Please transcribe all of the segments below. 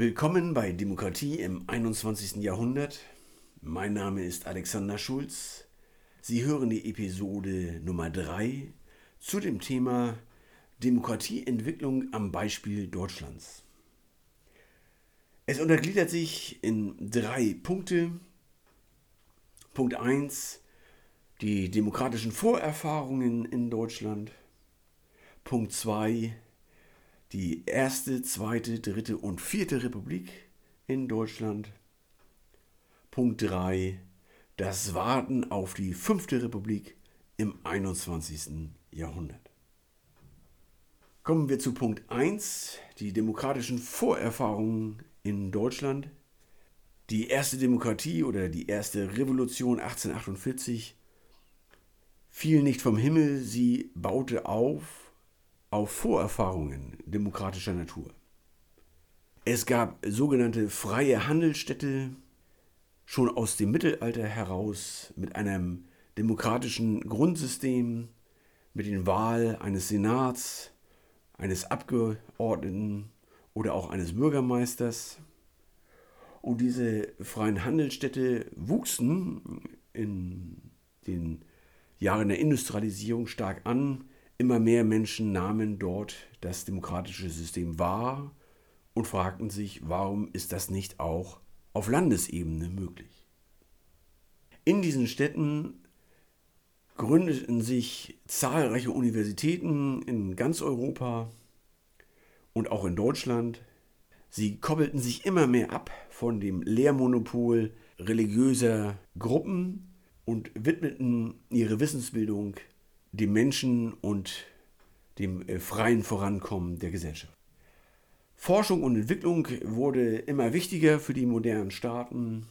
Willkommen bei Demokratie im 21. Jahrhundert. Mein Name ist Alexander Schulz. Sie hören die Episode Nummer 3 zu dem Thema Demokratieentwicklung am Beispiel Deutschlands. Es untergliedert sich in drei Punkte. Punkt 1, die demokratischen Vorerfahrungen in Deutschland. Punkt 2, die erste, zweite, dritte und vierte Republik in Deutschland. Punkt 3. Das Warten auf die fünfte Republik im 21. Jahrhundert. Kommen wir zu Punkt 1, die demokratischen Vorerfahrungen in Deutschland. Die erste Demokratie oder die erste Revolution 1848 fiel nicht vom Himmel, sie baute auf auf Vorerfahrungen demokratischer Natur. Es gab sogenannte freie Handelsstädte schon aus dem Mittelalter heraus mit einem demokratischen Grundsystem, mit der Wahl eines Senats, eines Abgeordneten oder auch eines Bürgermeisters. Und diese freien Handelsstädte wuchsen in den Jahren der Industrialisierung stark an, Immer mehr Menschen nahmen dort das demokratische System wahr und fragten sich, warum ist das nicht auch auf Landesebene möglich? In diesen Städten gründeten sich zahlreiche Universitäten in ganz Europa und auch in Deutschland. Sie koppelten sich immer mehr ab von dem Lehrmonopol religiöser Gruppen und widmeten ihre Wissensbildung dem Menschen und dem äh, freien Vorankommen der Gesellschaft. Forschung und Entwicklung wurde immer wichtiger für die modernen Staaten.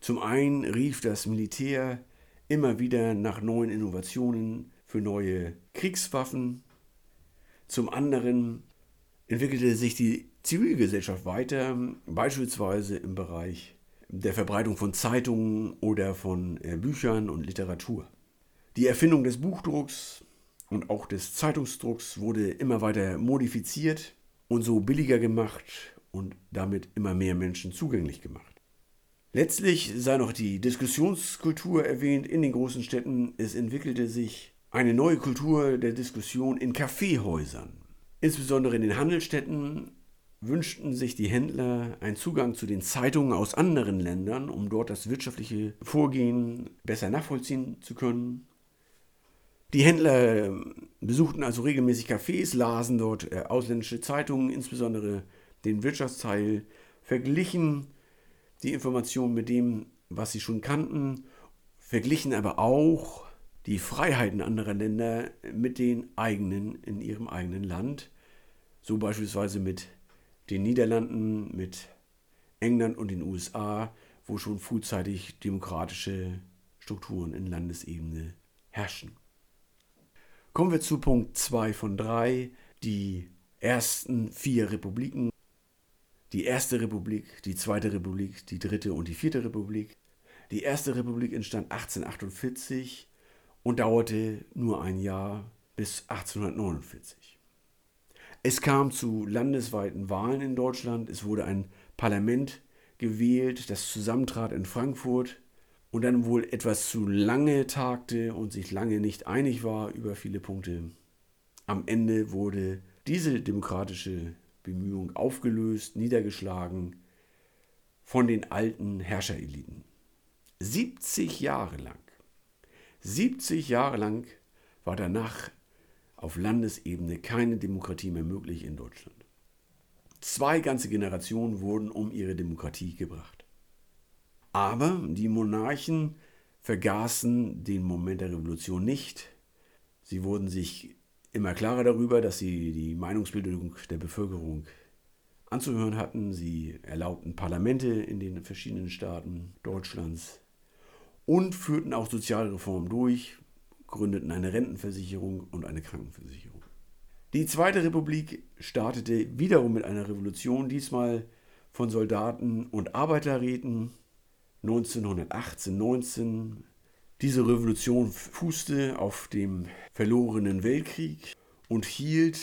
Zum einen rief das Militär immer wieder nach neuen Innovationen für neue Kriegswaffen. Zum anderen entwickelte sich die Zivilgesellschaft weiter, beispielsweise im Bereich der Verbreitung von Zeitungen oder von äh, Büchern und Literatur. Die Erfindung des Buchdrucks und auch des Zeitungsdrucks wurde immer weiter modifiziert und so billiger gemacht und damit immer mehr Menschen zugänglich gemacht. Letztlich sei noch die Diskussionskultur erwähnt in den großen Städten. Es entwickelte sich eine neue Kultur der Diskussion in Kaffeehäusern. Insbesondere in den Handelsstädten wünschten sich die Händler einen Zugang zu den Zeitungen aus anderen Ländern, um dort das wirtschaftliche Vorgehen besser nachvollziehen zu können. Die Händler ähm, besuchten also regelmäßig Cafés, lasen dort äh, ausländische Zeitungen, insbesondere den Wirtschaftsteil, verglichen die Informationen mit dem, was sie schon kannten, verglichen aber auch die Freiheiten anderer Länder mit den eigenen in ihrem eigenen Land, so beispielsweise mit den Niederlanden, mit England und den USA, wo schon frühzeitig demokratische Strukturen in Landesebene herrschen. Kommen wir zu Punkt 2 von 3, die ersten vier Republiken. Die erste Republik, die zweite Republik, die dritte und die vierte Republik. Die erste Republik entstand 1848 und dauerte nur ein Jahr bis 1849. Es kam zu landesweiten Wahlen in Deutschland. Es wurde ein Parlament gewählt, das zusammentrat in Frankfurt und dann wohl etwas zu lange tagte und sich lange nicht einig war über viele Punkte. Am Ende wurde diese demokratische Bemühung aufgelöst, niedergeschlagen von den alten Herrschereliten. 70 Jahre lang, 70 Jahre lang war danach auf Landesebene keine Demokratie mehr möglich in Deutschland. Zwei ganze Generationen wurden um ihre Demokratie gebracht. Aber die Monarchen vergaßen den Moment der Revolution nicht. Sie wurden sich immer klarer darüber, dass sie die Meinungsbildung der Bevölkerung anzuhören hatten. Sie erlaubten Parlamente in den verschiedenen Staaten Deutschlands und führten auch Sozialreformen durch, gründeten eine Rentenversicherung und eine Krankenversicherung. Die Zweite Republik startete wiederum mit einer Revolution, diesmal von Soldaten und Arbeiterräten 1918, 19. Diese Revolution fußte auf dem verlorenen Weltkrieg und hielt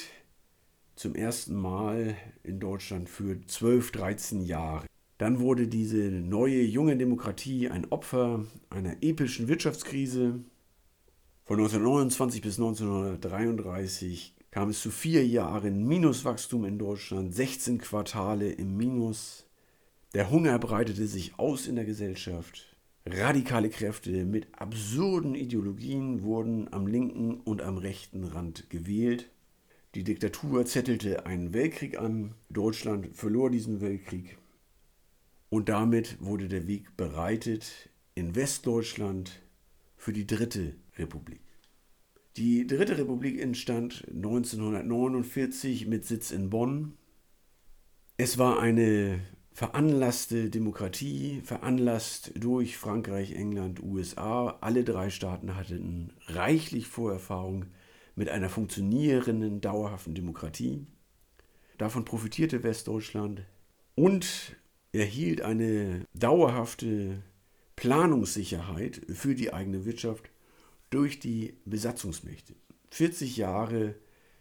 zum ersten Mal in Deutschland für 12, 13 Jahre. Dann wurde diese neue junge Demokratie ein Opfer einer epischen Wirtschaftskrise. Von 1929 bis 1933 kam es zu vier Jahren Minuswachstum in Deutschland, 16 Quartale im Minus. Der Hunger breitete sich aus in der Gesellschaft. Radikale Kräfte mit absurden Ideologien wurden am linken und am rechten Rand gewählt. Die Diktatur zettelte einen Weltkrieg an. Deutschland verlor diesen Weltkrieg. Und damit wurde der Weg bereitet in Westdeutschland für die Dritte Republik. Die Dritte Republik entstand 1949 mit Sitz in Bonn. Es war eine veranlasste Demokratie, veranlasst durch Frankreich, England, USA. Alle drei Staaten hatten reichlich Vorerfahrung mit einer funktionierenden, dauerhaften Demokratie. Davon profitierte Westdeutschland und erhielt eine dauerhafte Planungssicherheit für die eigene Wirtschaft durch die Besatzungsmächte. 40 Jahre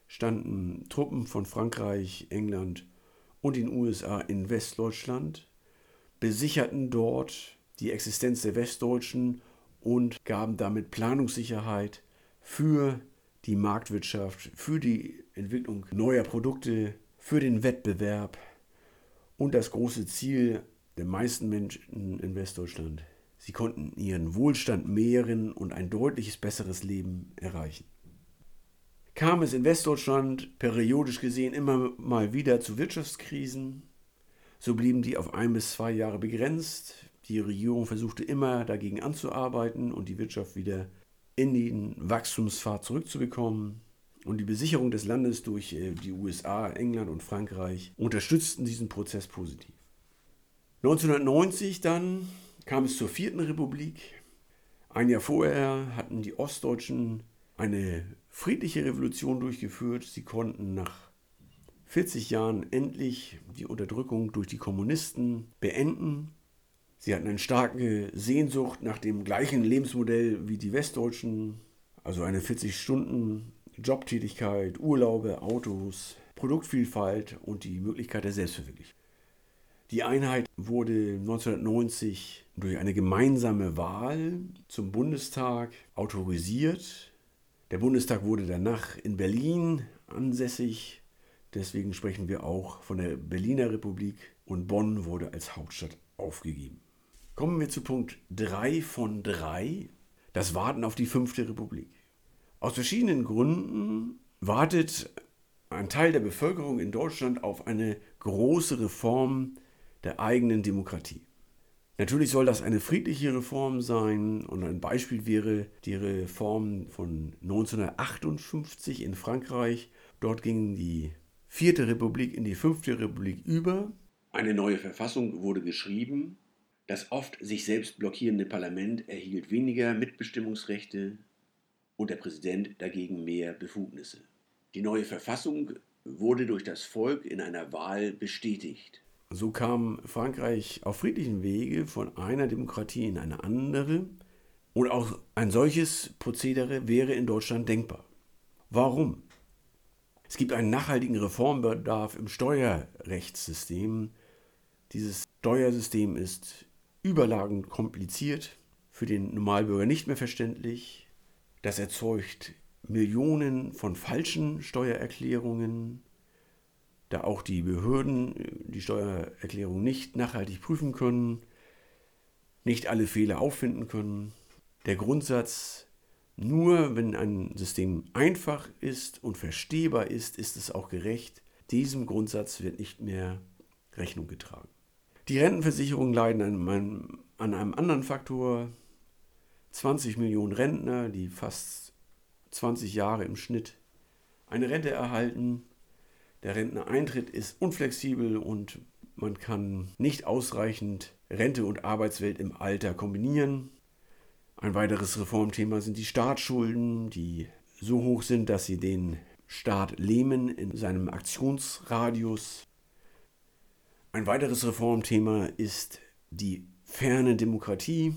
standen Truppen von Frankreich, England und den USA in Westdeutschland, besicherten dort die Existenz der Westdeutschen und gaben damit Planungssicherheit für die Marktwirtschaft, für die Entwicklung neuer Produkte, für den Wettbewerb und das große Ziel der meisten Menschen in Westdeutschland. Sie konnten ihren Wohlstand mehren und ein deutliches besseres Leben erreichen kam es in Westdeutschland periodisch gesehen immer mal wieder zu Wirtschaftskrisen. So blieben die auf ein bis zwei Jahre begrenzt. Die Regierung versuchte immer dagegen anzuarbeiten und die Wirtschaft wieder in den Wachstumspfad zurückzubekommen. Und die Besicherung des Landes durch äh, die USA, England und Frankreich unterstützten diesen Prozess positiv. 1990 dann kam es zur Vierten Republik. Ein Jahr vorher hatten die Ostdeutschen eine friedliche Revolution durchgeführt. Sie konnten nach 40 Jahren endlich die Unterdrückung durch die Kommunisten beenden. Sie hatten eine starke Sehnsucht nach dem gleichen Lebensmodell wie die Westdeutschen, also eine 40-Stunden-Jobtätigkeit, Urlaube, Autos, Produktvielfalt und die Möglichkeit der Selbstverwirklichung. Die Einheit wurde 1990 durch eine gemeinsame Wahl zum Bundestag autorisiert der Bundestag wurde danach in Berlin ansässig. Deswegen sprechen wir auch von der Berliner Republik und Bonn wurde als Hauptstadt aufgegeben. Kommen wir zu Punkt 3 von 3, das Warten auf die fünfte Republik. Aus verschiedenen Gründen wartet ein Teil der Bevölkerung in Deutschland auf eine große Reform der eigenen Demokratie. Natürlich soll das eine friedliche Reform sein und ein Beispiel wäre die Reform von 1958 in Frankreich. Dort ging die vierte Republik in die fünfte Republik über. Eine neue Verfassung wurde geschrieben. Das oft sich selbst blockierende Parlament erhielt weniger Mitbestimmungsrechte und der Präsident dagegen mehr Befugnisse. Die neue Verfassung wurde durch das Volk in einer Wahl bestätigt. So kam Frankreich auf friedlichen Wege von einer Demokratie in eine andere. Und auch ein solches Prozedere wäre in Deutschland denkbar. Warum? Es gibt einen nachhaltigen Reformbedarf im Steuerrechtssystem. Dieses Steuersystem ist überlagend kompliziert, für den Normalbürger nicht mehr verständlich. Das erzeugt Millionen von falschen Steuererklärungen, da auch die Behörden äh, die Steuererklärung nicht nachhaltig prüfen können, nicht alle Fehler auffinden können. Der Grundsatz, nur wenn ein System einfach ist und verstehbar ist, ist es auch gerecht. Diesem Grundsatz wird nicht mehr Rechnung getragen. Die Rentenversicherungen leiden an einem, an einem anderen Faktor. 20 Millionen Rentner, die fast 20 Jahre im Schnitt eine Rente erhalten, der Renteneintritt ist unflexibel und man kann nicht ausreichend Rente und Arbeitswelt im Alter kombinieren. Ein weiteres Reformthema sind die Staatsschulden, die so hoch sind, dass sie den Staat lähmen in seinem Aktionsradius. Ein weiteres Reformthema ist die ferne Demokratie.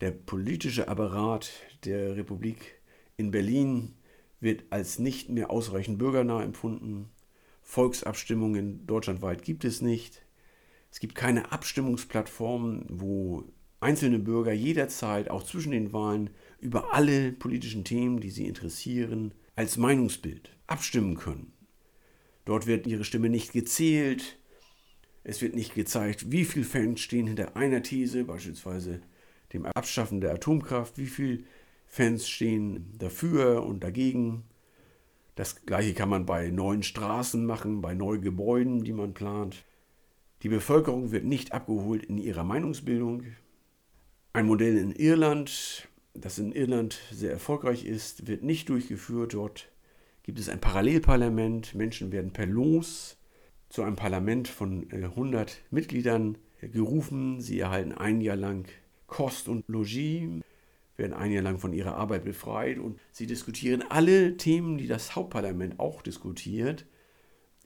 Der politische Apparat der Republik in Berlin wird als nicht mehr ausreichend bürgernah empfunden. Volksabstimmungen deutschlandweit gibt es nicht. Es gibt keine Abstimmungsplattformen, wo einzelne Bürger jederzeit, auch zwischen den Wahlen, über alle politischen Themen, die sie interessieren, als Meinungsbild abstimmen können. Dort wird ihre Stimme nicht gezählt. Es wird nicht gezeigt, wie viele Fans stehen hinter einer These, beispielsweise dem Abschaffen der Atomkraft, wie viele Fans stehen dafür und dagegen. Das gleiche kann man bei neuen Straßen machen, bei neuen Gebäuden, die man plant. Die Bevölkerung wird nicht abgeholt in ihrer Meinungsbildung. Ein Modell in Irland, das in Irland sehr erfolgreich ist, wird nicht durchgeführt. Dort gibt es ein Parallelparlament. Menschen werden per Los zu einem Parlament von 100 äh, Mitgliedern gerufen. Sie erhalten ein Jahr lang Kost und Logis, werden ein Jahr lang von ihrer Arbeit befreit und sie diskutieren alle Themen, die das Hauptparlament auch diskutiert,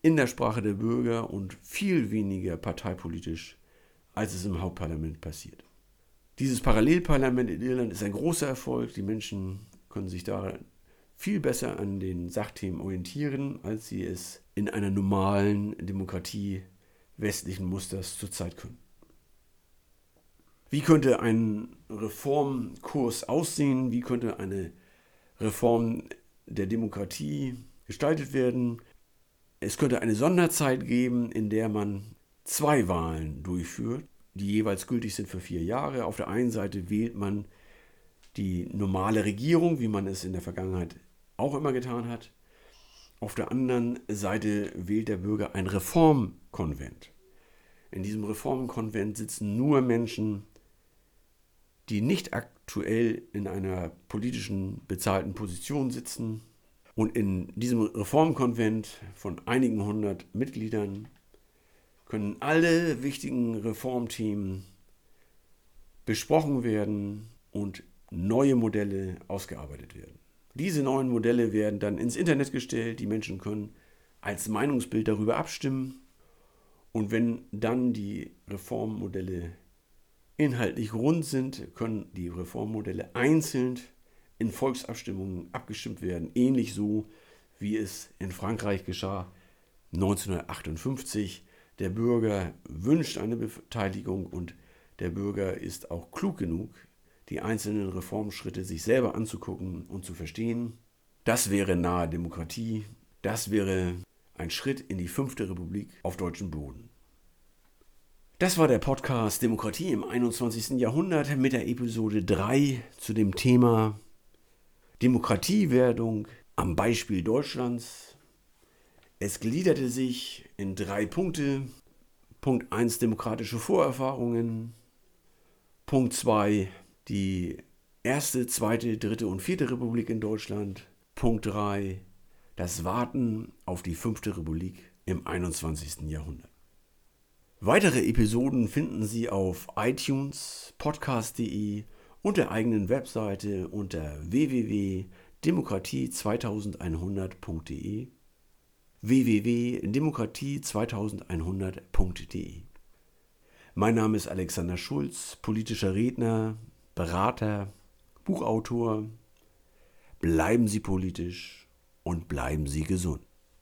in der Sprache der Bürger und viel weniger parteipolitisch, als es im Hauptparlament passiert. Dieses Parallelparlament in Irland ist ein großer Erfolg. Die Menschen können sich da viel besser an den Sachthemen orientieren, als sie es in einer normalen Demokratie westlichen Musters zurzeit können. Wie könnte ein Reformkurs aussehen? Wie könnte eine Reform der Demokratie gestaltet werden? Es könnte eine Sonderzeit geben, in der man zwei Wahlen durchführt, die jeweils gültig sind für vier Jahre. Auf der einen Seite wählt man die normale Regierung, wie man es in der Vergangenheit auch immer getan hat. Auf der anderen Seite wählt der Bürger ein Reformkonvent. In diesem Reformkonvent sitzen nur Menschen, die nicht aktuell in einer politischen bezahlten Position sitzen. Und in diesem Reformkonvent von einigen hundert Mitgliedern können alle wichtigen Reformthemen besprochen werden und neue Modelle ausgearbeitet werden. Diese neuen Modelle werden dann ins Internet gestellt, die Menschen können als Meinungsbild darüber abstimmen und wenn dann die Reformmodelle inhaltlich rund sind, können die Reformmodelle einzeln in Volksabstimmungen abgestimmt werden, ähnlich so wie es in Frankreich geschah 1958. Der Bürger wünscht eine Beteiligung und der Bürger ist auch klug genug, die einzelnen Reformschritte sich selber anzugucken und zu verstehen. Das wäre nahe Demokratie. Das wäre ein Schritt in die fünfte Republik auf deutschem Boden. Das war der Podcast Demokratie im 21. Jahrhundert mit der Episode 3 zu dem Thema Demokratiewerdung am Beispiel Deutschlands. Es gliederte sich in drei Punkte. Punkt 1 demokratische Vorerfahrungen. Punkt 2 die erste, zweite, dritte und vierte Republik in Deutschland. Punkt 3 das Warten auf die fünfte Republik im 21. Jahrhundert. Weitere Episoden finden Sie auf iTunes, podcast.de und der eigenen Webseite unter www.demokratie2100.de www.demokratie2100.de Mein Name ist Alexander Schulz, politischer Redner, Berater, Buchautor. Bleiben Sie politisch und bleiben Sie gesund.